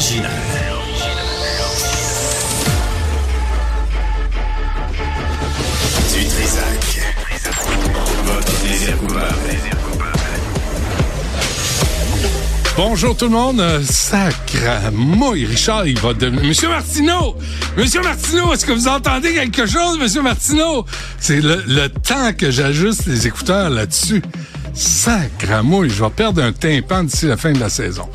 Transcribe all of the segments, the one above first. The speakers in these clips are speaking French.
original. Du Trisac. Votre plaisir coupable. Bonjour tout le monde. Sacramouille, Richard, il va devenir... Monsieur Martineau! Monsieur Martineau, est-ce que vous entendez quelque chose, Monsieur Martineau? C'est le, le temps que j'ajuste les écouteurs là-dessus. Sacramouille, je vais perdre un tympan d'ici la fin de la saison.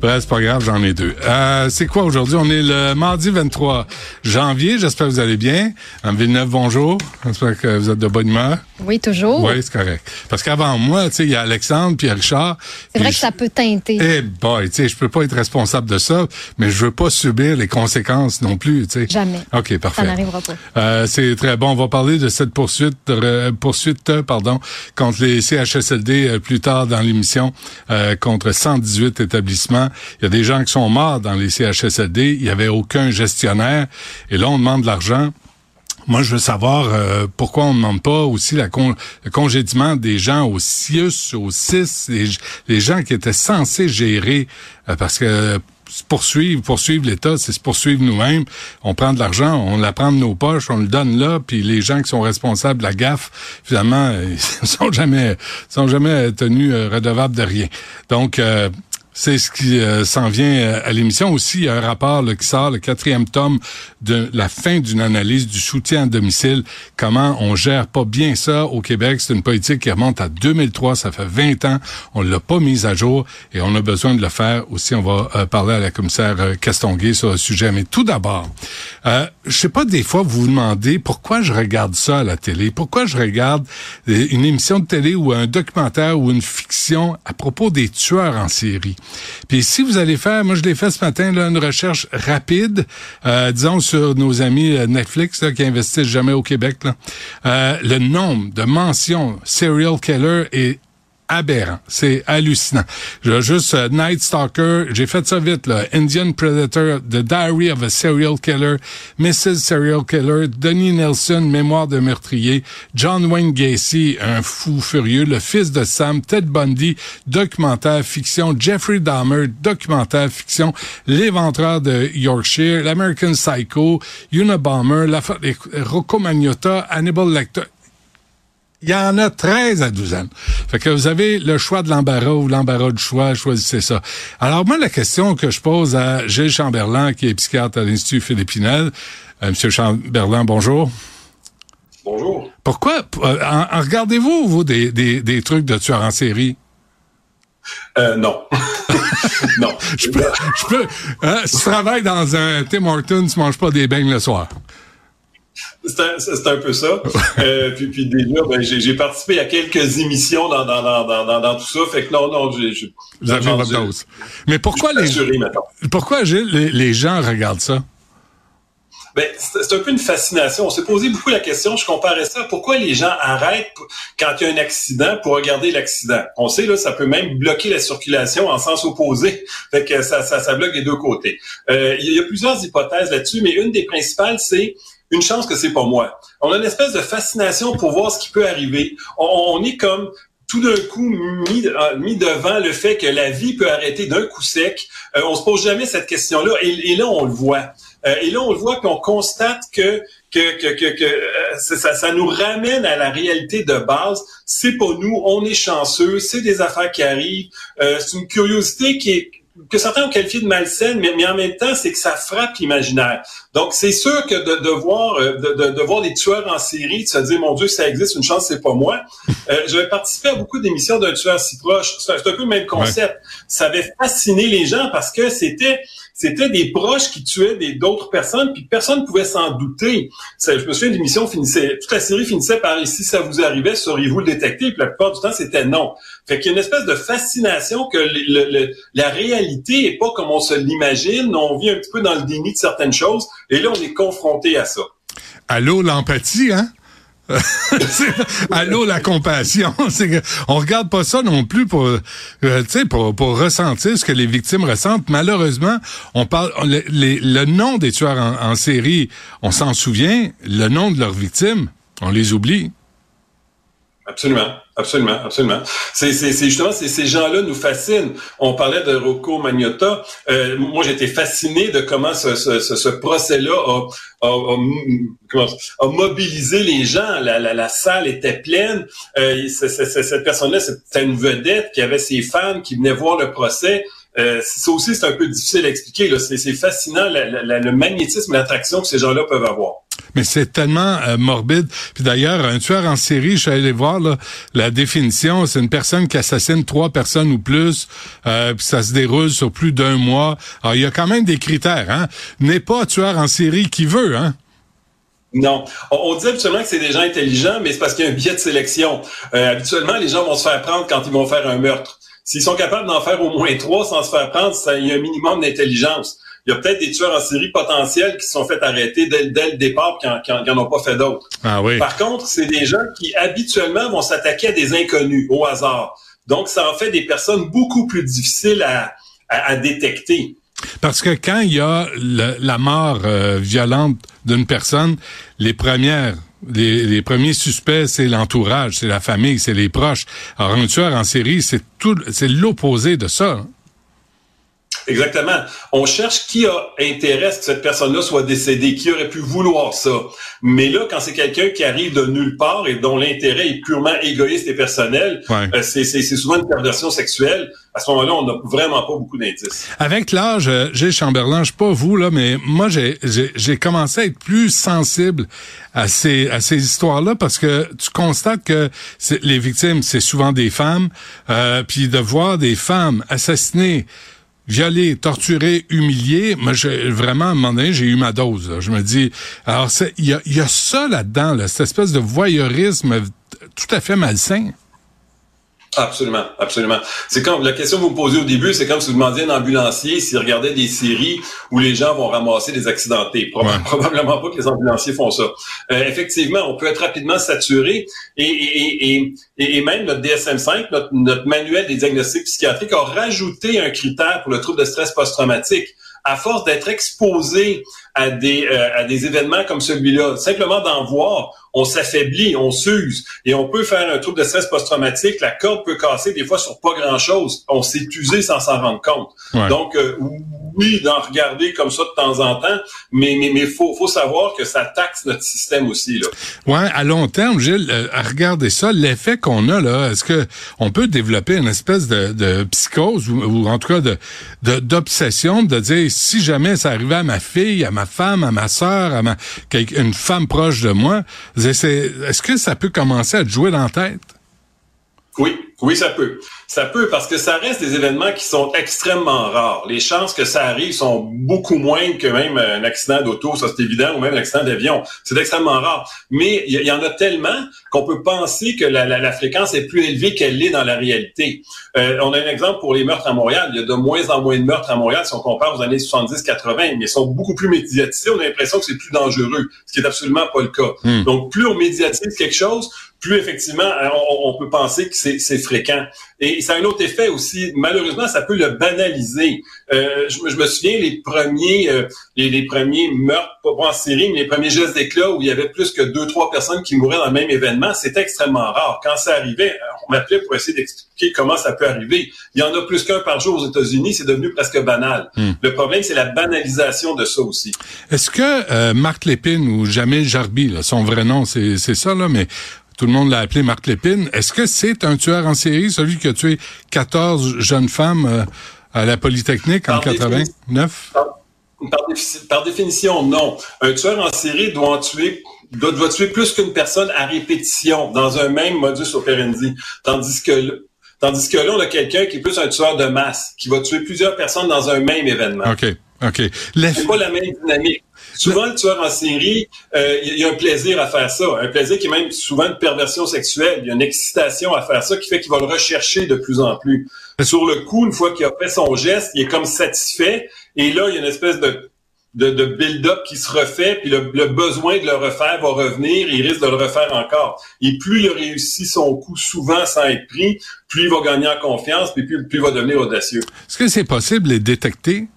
Bref, c'est pas grave, j'en ai deux. Euh, c'est quoi aujourd'hui? On est le mardi 23 janvier. J'espère que vous allez bien. En Villeneuve, bonjour. J'espère que vous êtes de bonne humeur. Oui, toujours. Oui, c'est correct. Parce qu'avant moi, tu sais, il y a Alexandre puis Richard. C'est vrai que ça peut teinter. eh boy, tu sais, je peux pas être responsable de ça, mais je veux pas subir les conséquences non plus, tu sais. Jamais. OK, parfait. Ça n'arrivera pas. Euh, c'est très bon. On va parler de cette poursuite, de- poursuite, euh, pardon, contre les CHSLD euh, plus tard dans l'émission, euh, contre 118 établissements. Il y a des gens qui sont morts dans les CHSLD. Il y avait aucun gestionnaire. Et là, on demande de l'argent. Moi, je veux savoir euh, pourquoi on ne demande pas aussi le congédiement des gens au CIUS, au CIS, les, gens qui étaient censés gérer, parce que se poursuivre, poursuivre l'État, c'est se poursuivre nous-mêmes. On prend de l'argent, on la prend de nos poches, on le donne là, puis les gens qui sont responsables de la gaffe, finalement, ils sont jamais, sont jamais tenus euh, redevables de rien. Donc, euh, c'est ce qui euh, s'en vient euh, à l'émission. Aussi, il y a un rapport là, qui sort, le quatrième tome de la fin d'une analyse du soutien à domicile. Comment on gère pas bien ça au Québec? C'est une politique qui remonte à 2003. Ça fait 20 ans. On l'a pas mise à jour et on a besoin de le faire. Aussi, on va euh, parler à la commissaire euh, Castonguay sur le sujet. Mais tout d'abord, euh, je sais pas, des fois, vous vous demandez pourquoi je regarde ça à la télé? Pourquoi je regarde une émission de télé ou un documentaire ou une fiction à propos des tueurs en série? Puis si vous allez faire, moi je l'ai fait ce matin, là, une recherche rapide, euh, disons sur nos amis euh, Netflix là, qui investissent jamais au Québec. Là. Euh, le nombre de mentions serial killer est aberrant. C'est hallucinant. Je juste euh, Night Stalker, j'ai fait ça vite là. Indian Predator, The Diary of a Serial Killer, Mrs. Serial Killer, Denis Nelson, Mémoire de meurtrier, John Wayne Gacy, un fou furieux, le fils de Sam, Ted Bundy, documentaire fiction, Jeffrey Dahmer, documentaire fiction, L'éventreur de Yorkshire, l'American Psycho, Unabomber, la Rocco Magnotta, Hannibal Lecter. Il y en a 13 à 12 ans. Fait que vous avez le choix de l'embarras ou l'embarras du choix, choisissez ça. Alors moi, la question que je pose à Gilles Chamberlain, qui est psychiatre à l'Institut Philippe Pinel, euh, Monsieur Chamberlain, bonjour. Bonjour. Pourquoi, euh, en, en regardez-vous, vous, des, des, des trucs de tueurs en série? Euh, non. non. Je peux, je peux, hein, si tu travailles dans un Tim Hortons, tu manges pas des beignes le soir. C'est un, un peu ça. Euh, puis, puis déjà, ben, j'ai, participé à quelques émissions dans, dans, dans, dans, tout ça. Fait que non, non, j'ai, Vous avez votre dose. Mais pourquoi les, pourquoi, Gilles, les, les gens regardent ça? Ben, c'est un peu une fascination. On s'est posé beaucoup la question, je comparais ça, pourquoi les gens arrêtent quand il y a un accident pour regarder l'accident? On sait, là, ça peut même bloquer la circulation en sens opposé. Fait que ça, ça, ça bloque des deux côtés. Euh, il y a plusieurs hypothèses là-dessus, mais une des principales, c'est une chance que c'est pas moi. On a une espèce de fascination pour voir ce qui peut arriver. On, est comme tout d'un coup mis, euh, mis devant le fait que la vie peut arrêter d'un coup sec. Euh, on se pose jamais cette question-là et, là on le voit. Euh, et là on le voit puis on constate que que que que, que, euh, ça, ça- ça nous ramène à la réalité de base. C'est pas nous, on est chanceux, c'est des affaires qui arrivent. Euh, c'est une curiosité qui est que certains ont qualifié de malsaine, mais, mais en même temps, c'est que ça frappe l'imaginaire. Donc, c'est sûr que de, de voir euh, de, de, de voir des tueurs en série, de se dire, mon Dieu, ça existe, une chance, c'est pas moi. Euh, J'avais participé à beaucoup d'émissions d'un tueur si proche. C'est un, c'est un peu le même concept. Ça avait fasciné les gens parce que c'était c'était des proches qui tuaient d'autres personnes, puis personne ne pouvait s'en douter. Ça, je me souviens, l'émission finissait, toute la série finissait par « si ça vous arrivait, sauriez-vous le détecter? » Puis la plupart du temps, c'était non. Fait qu'il y a une espèce de fascination que la réalité est pas comme on se l'imagine. On vit un petit peu dans le déni de certaines choses, et là, on est confronté à ça. Allô, l'empathie, hein? Allô, la compassion. On regarde pas ça non plus pour, euh, pour, pour ressentir ce que les victimes ressentent. Malheureusement, on parle, le, nom des tueurs en série, on s'en souvient. Le nom de leurs victimes, on les oublie. Absolument, absolument, absolument. C'est, justement ces gens-là nous fascinent. On parlait de Rocco Magnotta. Euh, moi, j'étais fasciné de comment ce, ce, ce, procès-là a, a, a, mobilisé les gens. La, la, la salle était pleine. Euh, cette personne-là, c'était une vedette qui avait ses fans qui venaient voir le procès. Euh, ça aussi, c'est un peu difficile à expliquer. C'est, c'est fascinant le magnétisme, l'attraction que ces gens-là peuvent avoir. Mais c'est tellement euh, morbide. Puis d'ailleurs, un tueur en série, je suis allé voir la définition, c'est une personne qui assassine trois personnes ou plus, euh, puis ça se déroule sur plus d'un mois. Alors, il y a quand même des critères. Hein? N'est pas tueur en série qui veut, hein? Non. On, dit habituellement que c'est des gens intelligents, mais c'est parce qu'il y a un biais de sélection. Euh, habituellement, les gens vont se faire prendre quand ils vont faire un meurtre. S'ils sont capables d'en faire au moins trois sans se faire prendre, il y a un minimum d'intelligence il y a peut-être des tueurs en série potentiels qui se sont fait arrêter dès, le départ qui n'en ont pas fait d'autres. Ah oui. Par contre, c'est des gens qui habituellement vont s'attaquer à des inconnus au hasard. Donc, ça en fait des personnes beaucoup plus difficiles à, à, détecter. Parce que quand il y a la mort euh, violente d'une personne, les premières, les, les premiers suspects, c'est l'entourage, c'est la famille, c'est les proches. Alors un tueur en série, c'est tout, c'est l'opposé de ça. Exactement. On cherche qui a intérêt à ce que cette personne-là soit décédée, qui aurait pu vouloir ça. Mais là, quand c'est quelqu'un qui arrive de nulle part et dont l'intérêt est purement égoïste et personnel, euh, c'est souvent une perversion sexuelle. À ce moment-là, on n'a vraiment pas beaucoup d'indices. Avec l'âge, euh, Gilles Chamberlain, je sais pas vous là, mais moi j'ai j'ai commencé à être plus sensible à ces à ces histoires-là parce que tu constates que les victimes c'est souvent des femmes, euh, puis de voir des femmes assassinées torturé, humilié, moi, j'ai, vraiment, à un moment donné, j'ai eu ma dose. Je me dis, alors, il y a, y a ça là-dedans, là, cette espèce de voyeurisme tout à fait malsain. Absolument, absolument. C'est comme la question que vous me posez au début, c'est comme si vous demandiez à un ambulancier s'il regardait des séries où les gens vont ramasser des accidentés. Probablement pas que les ambulanciers font ça. Euh, effectivement, on peut être rapidement saturé et, et, et, et même notre DSM-5, notre, notre manuel des diagnostics psychiatriques, a rajouté un critère pour le trouble de stress post-traumatique à force d'être exposé à des, euh, à des événements comme celui-là, simplement d'en voir, on s'affaiblit, on s'use et on peut faire un trouble de stress post-traumatique. La corde peut casser des fois sur pas grand-chose. On s'est usé sans s'en rendre compte. Donc, euh, oui, d'en regarder comme ça de temps en temps, mais mais mais faut faut savoir que ça taxe notre système aussi là. Ouais, à long terme, Gilles, euh, à regarder ça, l'effet qu'on a là, est-ce que on peut développer une espèce de, de psychose ou, en tout cas de d'obsession de, de dire si jamais ça arrivait à ma fille, à ma femme, à ma sœur, à ma une femme proche de moi, est-ce que ça peut commencer à jouer dans la tête? Oui, oui, ça peut. Ça peut parce que ça reste des événements qui sont extrêmement rares. Les chances que ça arrive sont beaucoup moindres que même un accident d'auto, ça c'est évident, ou même un accident d'avion. C'est extrêmement rare. Mais il y, en a tellement qu'on peut penser que la, la, fréquence est plus élevée qu'elle l'est dans la réalité. Euh, on a un exemple pour les meurtres à Montréal. Il y a de moins en moins de meurtres à Montréal si on compare aux années 70-80, mais ils sont beaucoup plus médiatisés. On a l'impression que c'est plus dangereux, ce qui est absolument pas le cas. Hmm. Donc, plus on médiatise quelque chose, plus effectivement euh, on, peut penser que c'est fréquent. Et ça a un autre effet aussi. Malheureusement, ça peut le banaliser. Euh, je, me souviens les premiers, euh, les, premiers meurtres, pas en série, mais les premiers gestes d'éclat où il y avait plus que deux, trois personnes qui mouraient dans le même événement, c'était extrêmement rare. Quand ça arrivait, on m'appelait pour essayer d'expliquer comment ça peut arriver. Il y en a plus qu'un par jour aux États-Unis, c'est devenu presque banal. Hmm. Le problème, c'est la banalisation de ça aussi. Est-ce que Marc Lépine ou Jamil Jarbi, son vrai nom, c'est ça là, mais tout le monde l'a appelé Marc Lépine. Est-ce que c'est un tueur en série, celui qui a tué 14 jeunes femmes euh, à la Polytechnique en 89? Par, définition, non. Un tueur en série doit en tuer doit, tuer plus qu'une personne à répétition dans un même modus operandi. Tandis que Tandis que là, on a quelqu'un qui est plus un tueur de masse, qui va tuer plusieurs personnes dans un même événement. OK. OK. C'est pas la même dynamique. Souvent, le tueur en série, euh, il y a un plaisir à faire ça. Un plaisir qui est même souvent une perversion sexuelle. Il y a une excitation à faire ça qui fait qu'il va le rechercher de plus en plus. Sur le coup, une fois qu'il a fait son geste, il est comme satisfait. Et là, il y a une espèce de, de, de build-up qui se refait, puis le, besoin de le refaire va revenir, il risque de le refaire encore. Et plus il réussit son coup souvent sans être pris, plus il va gagner en confiance, puis plus, plus il va devenir audacieux. Est-ce que c'est possible de les détecter?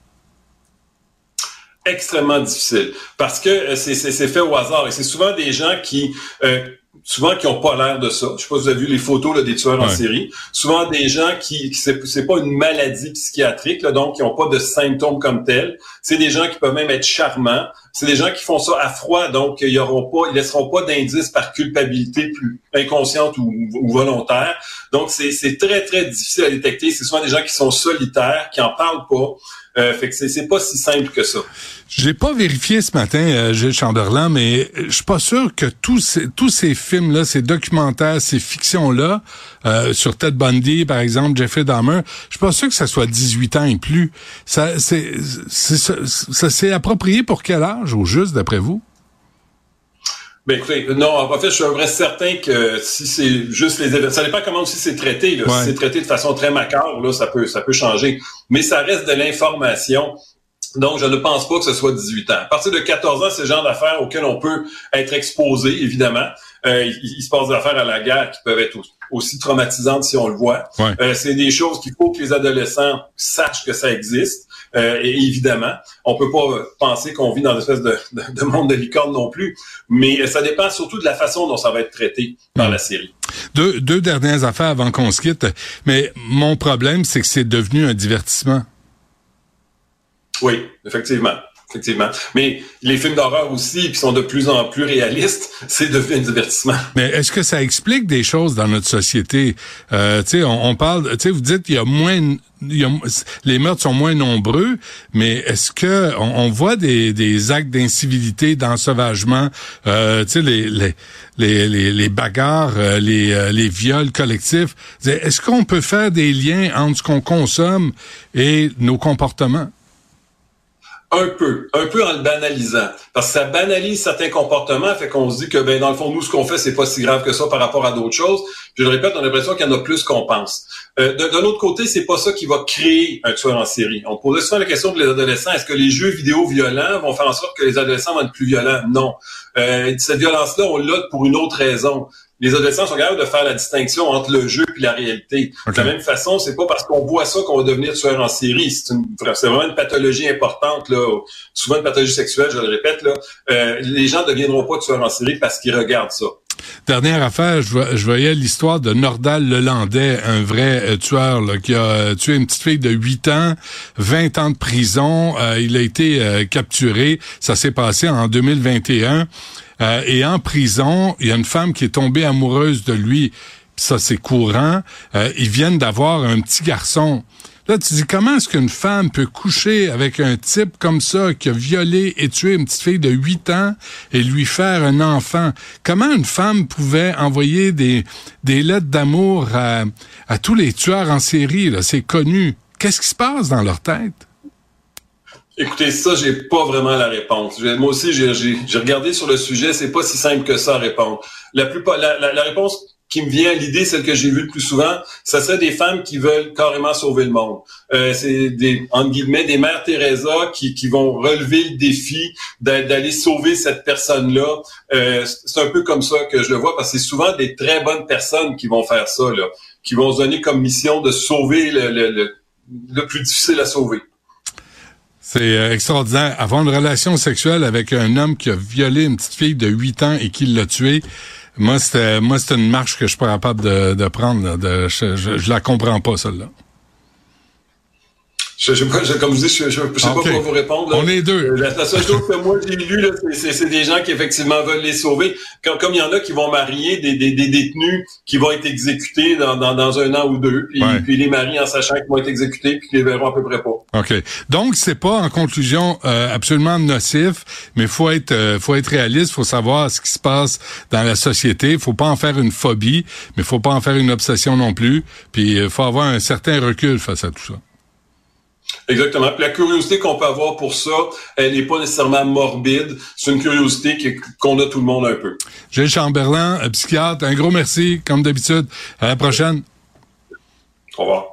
Extrêmement difficile parce que euh, c'est fait au hasard et c'est souvent des gens qui euh, souvent qui ont pas l'air de ça. Je sais pas si vous avez vu les photos là, des tueurs en série. Souvent des gens qui, qui c'est pas une maladie psychiatrique, là, donc qui ont pas de symptômes comme tels. C'est des gens qui peuvent même être charmants. C'est des gens qui font ça à froid, donc ils auront pas, ils laisseront pas d'indices par culpabilité plus inconsciente ou, ou volontaire. Donc c'est très très difficile à détecter. C'est souvent des gens qui sont solitaires, qui en parlent pas. Euh, fait que c'est pas si simple que ça. J'ai pas vérifié ce matin, euh, Gilles Chamberlain, mais je suis pas sûr que tous ces, tous ces films-là, ces documentaires, ces fictions-là, euh, sur Ted Bundy, par exemple, Jeffrey Dahmer, je suis pas sûr que ça soit 18 ans et plus. Ça, c'est, s'est approprié pour quel âge, au juste, d'après vous? Ben écoutez, non, en fait, je suis vrai certain que si c'est juste les événements, ça dépend comment aussi c'est traité. Là. Si c'est traité de façon très macabre, là, ça peut, ça peut changer. Mais ça reste de l'information. Donc, je ne pense pas que ce soit 18 ans. À partir de 14 ans, c'est le genre d'affaires auxquelles on peut être exposé, évidemment. Euh, il, se passe des affaires à la guerre qui peuvent être aussi traumatisantes si on le voit. Euh, c'est des choses qu'il faut que les adolescents sachent que ça existe. Euh, et évidemment, on peut pas penser qu'on vit dans une espèce de, de, monde de licorne non plus, mais ça dépend surtout de la façon dont ça va être traité par la série. Deux, deux dernières affaires avant qu'on se quitte, mais mon problème, c'est que c'est devenu un divertissement. Oui, effectivement effectivement. Mais les films d'horreur aussi, qui sont de plus en plus réalistes, c'est devenu un divertissement. Mais est-ce que ça explique des choses dans notre société? Euh, sais, on, parle, tu sais, vous dites qu'il y a moins, les meurtres sont moins nombreux, mais est-ce que on, voit des, des actes d'incivilité, d'ensauvagement, euh, les, les, les, les, bagarres, euh, les, euh, les viols collectifs? Est-ce qu'on peut faire des liens entre ce qu'on consomme et nos comportements? Un peu, un peu en le banalisant, parce que ça banalise certains comportements, fait qu'on se dit que ben dans le fond nous ce qu'on fait c'est pas si grave que ça par rapport à d'autres choses. Je le répète, on a l'impression qu'il y en a plus qu'on pense. Euh, D'un autre côté, c'est pas ça qui va créer un tueur en série. On posait souvent la question de les adolescents est-ce que les jeux vidéo violents vont faire en sorte que les adolescents vont être plus violents? Non. Euh, cette violence-là, on l'a pour une autre raison les adolescents sont capables de faire la distinction entre le jeu et la réalité. De la même façon, c'est pas parce qu'on voit ça qu'on va devenir tueur en série. C'est vraiment une pathologie importante, là. souvent une pathologie sexuelle, je le répète. Là. Euh, les gens ne deviendront pas tueurs en série parce qu'ils regardent ça. Dernière affaire, je, voyais l'histoire de Nordal Lelandais, un vrai euh, tueur qui a euh, tué une petite fille de 8 ans, 20 ans de prison. il a été capturé. Ça s'est passé en 2021. Euh, et en prison, il y a une femme qui est tombée amoureuse de lui. Ça, c'est courant. Euh, ils viennent d'avoir un petit garçon. Là, tu dis, comment est-ce qu'une femme peut coucher avec un type comme ça qui a violé et tué une petite fille de 8 ans et lui faire un enfant? Comment une femme pouvait envoyer des, des lettres d'amour à, à tous les tueurs en série? C'est connu. Qu'est-ce qui se passe dans leur tête? Écoutez, ça, j'ai pas vraiment la réponse. Moi aussi, j'ai regardé sur le sujet, c'est pas si simple que ça à répondre. La plupart, la, réponse qui me vient à l'idée, celle que j'ai vue le plus souvent, ça serait des femmes qui veulent carrément sauver le monde. Euh, c'est des, entre guillemets, des mères Teresa qui, vont relever le défi d'aller sauver cette personne-là. Euh, c'est un peu comme ça que je le vois, parce que c'est souvent des très bonnes personnes qui vont faire ça, là, qui vont se donner comme mission de sauver le plus difficile à sauver. C'est euh, extraordinaire. Avoir une relation sexuelle avec un homme qui a violé une petite fille de 8 ans et qui l'a tuée, moi, c'était une marche que je suis pas capable de, prendre. Je, je, je la comprends pas, celle-là. Je, je, je, comme je dis, je, je, sais pas comment vous répondre. On est deux. Euh, la, seule chose que moi j'ai lu, c'est des gens qui effectivement veulent les sauver. Comme, comme il y en a qui vont marier des, des, des détenus qui vont être exécutés dans, dans, dans un an ou deux, puis, puis les marient en sachant qu'ils vont être exécutés, puis qu'ils les verront à peu près pas. OK. Donc, c'est pas en conclusion euh, absolument nocif, mais faut être euh, faut être réaliste, faut savoir ce qui se passe dans la société. Faut pas en faire une phobie, mais faut pas en faire une obsession non plus. Puis, il faut avoir un certain recul face à tout ça. Exactement. Puis la curiosité qu'on peut avoir pour ça, elle n'est pas nécessairement morbide. C'est une curiosité qu'on a tout le monde un peu. Gilles Chamberlain, psychiatre, un gros merci, comme d'habitude. À la prochaine. Au revoir.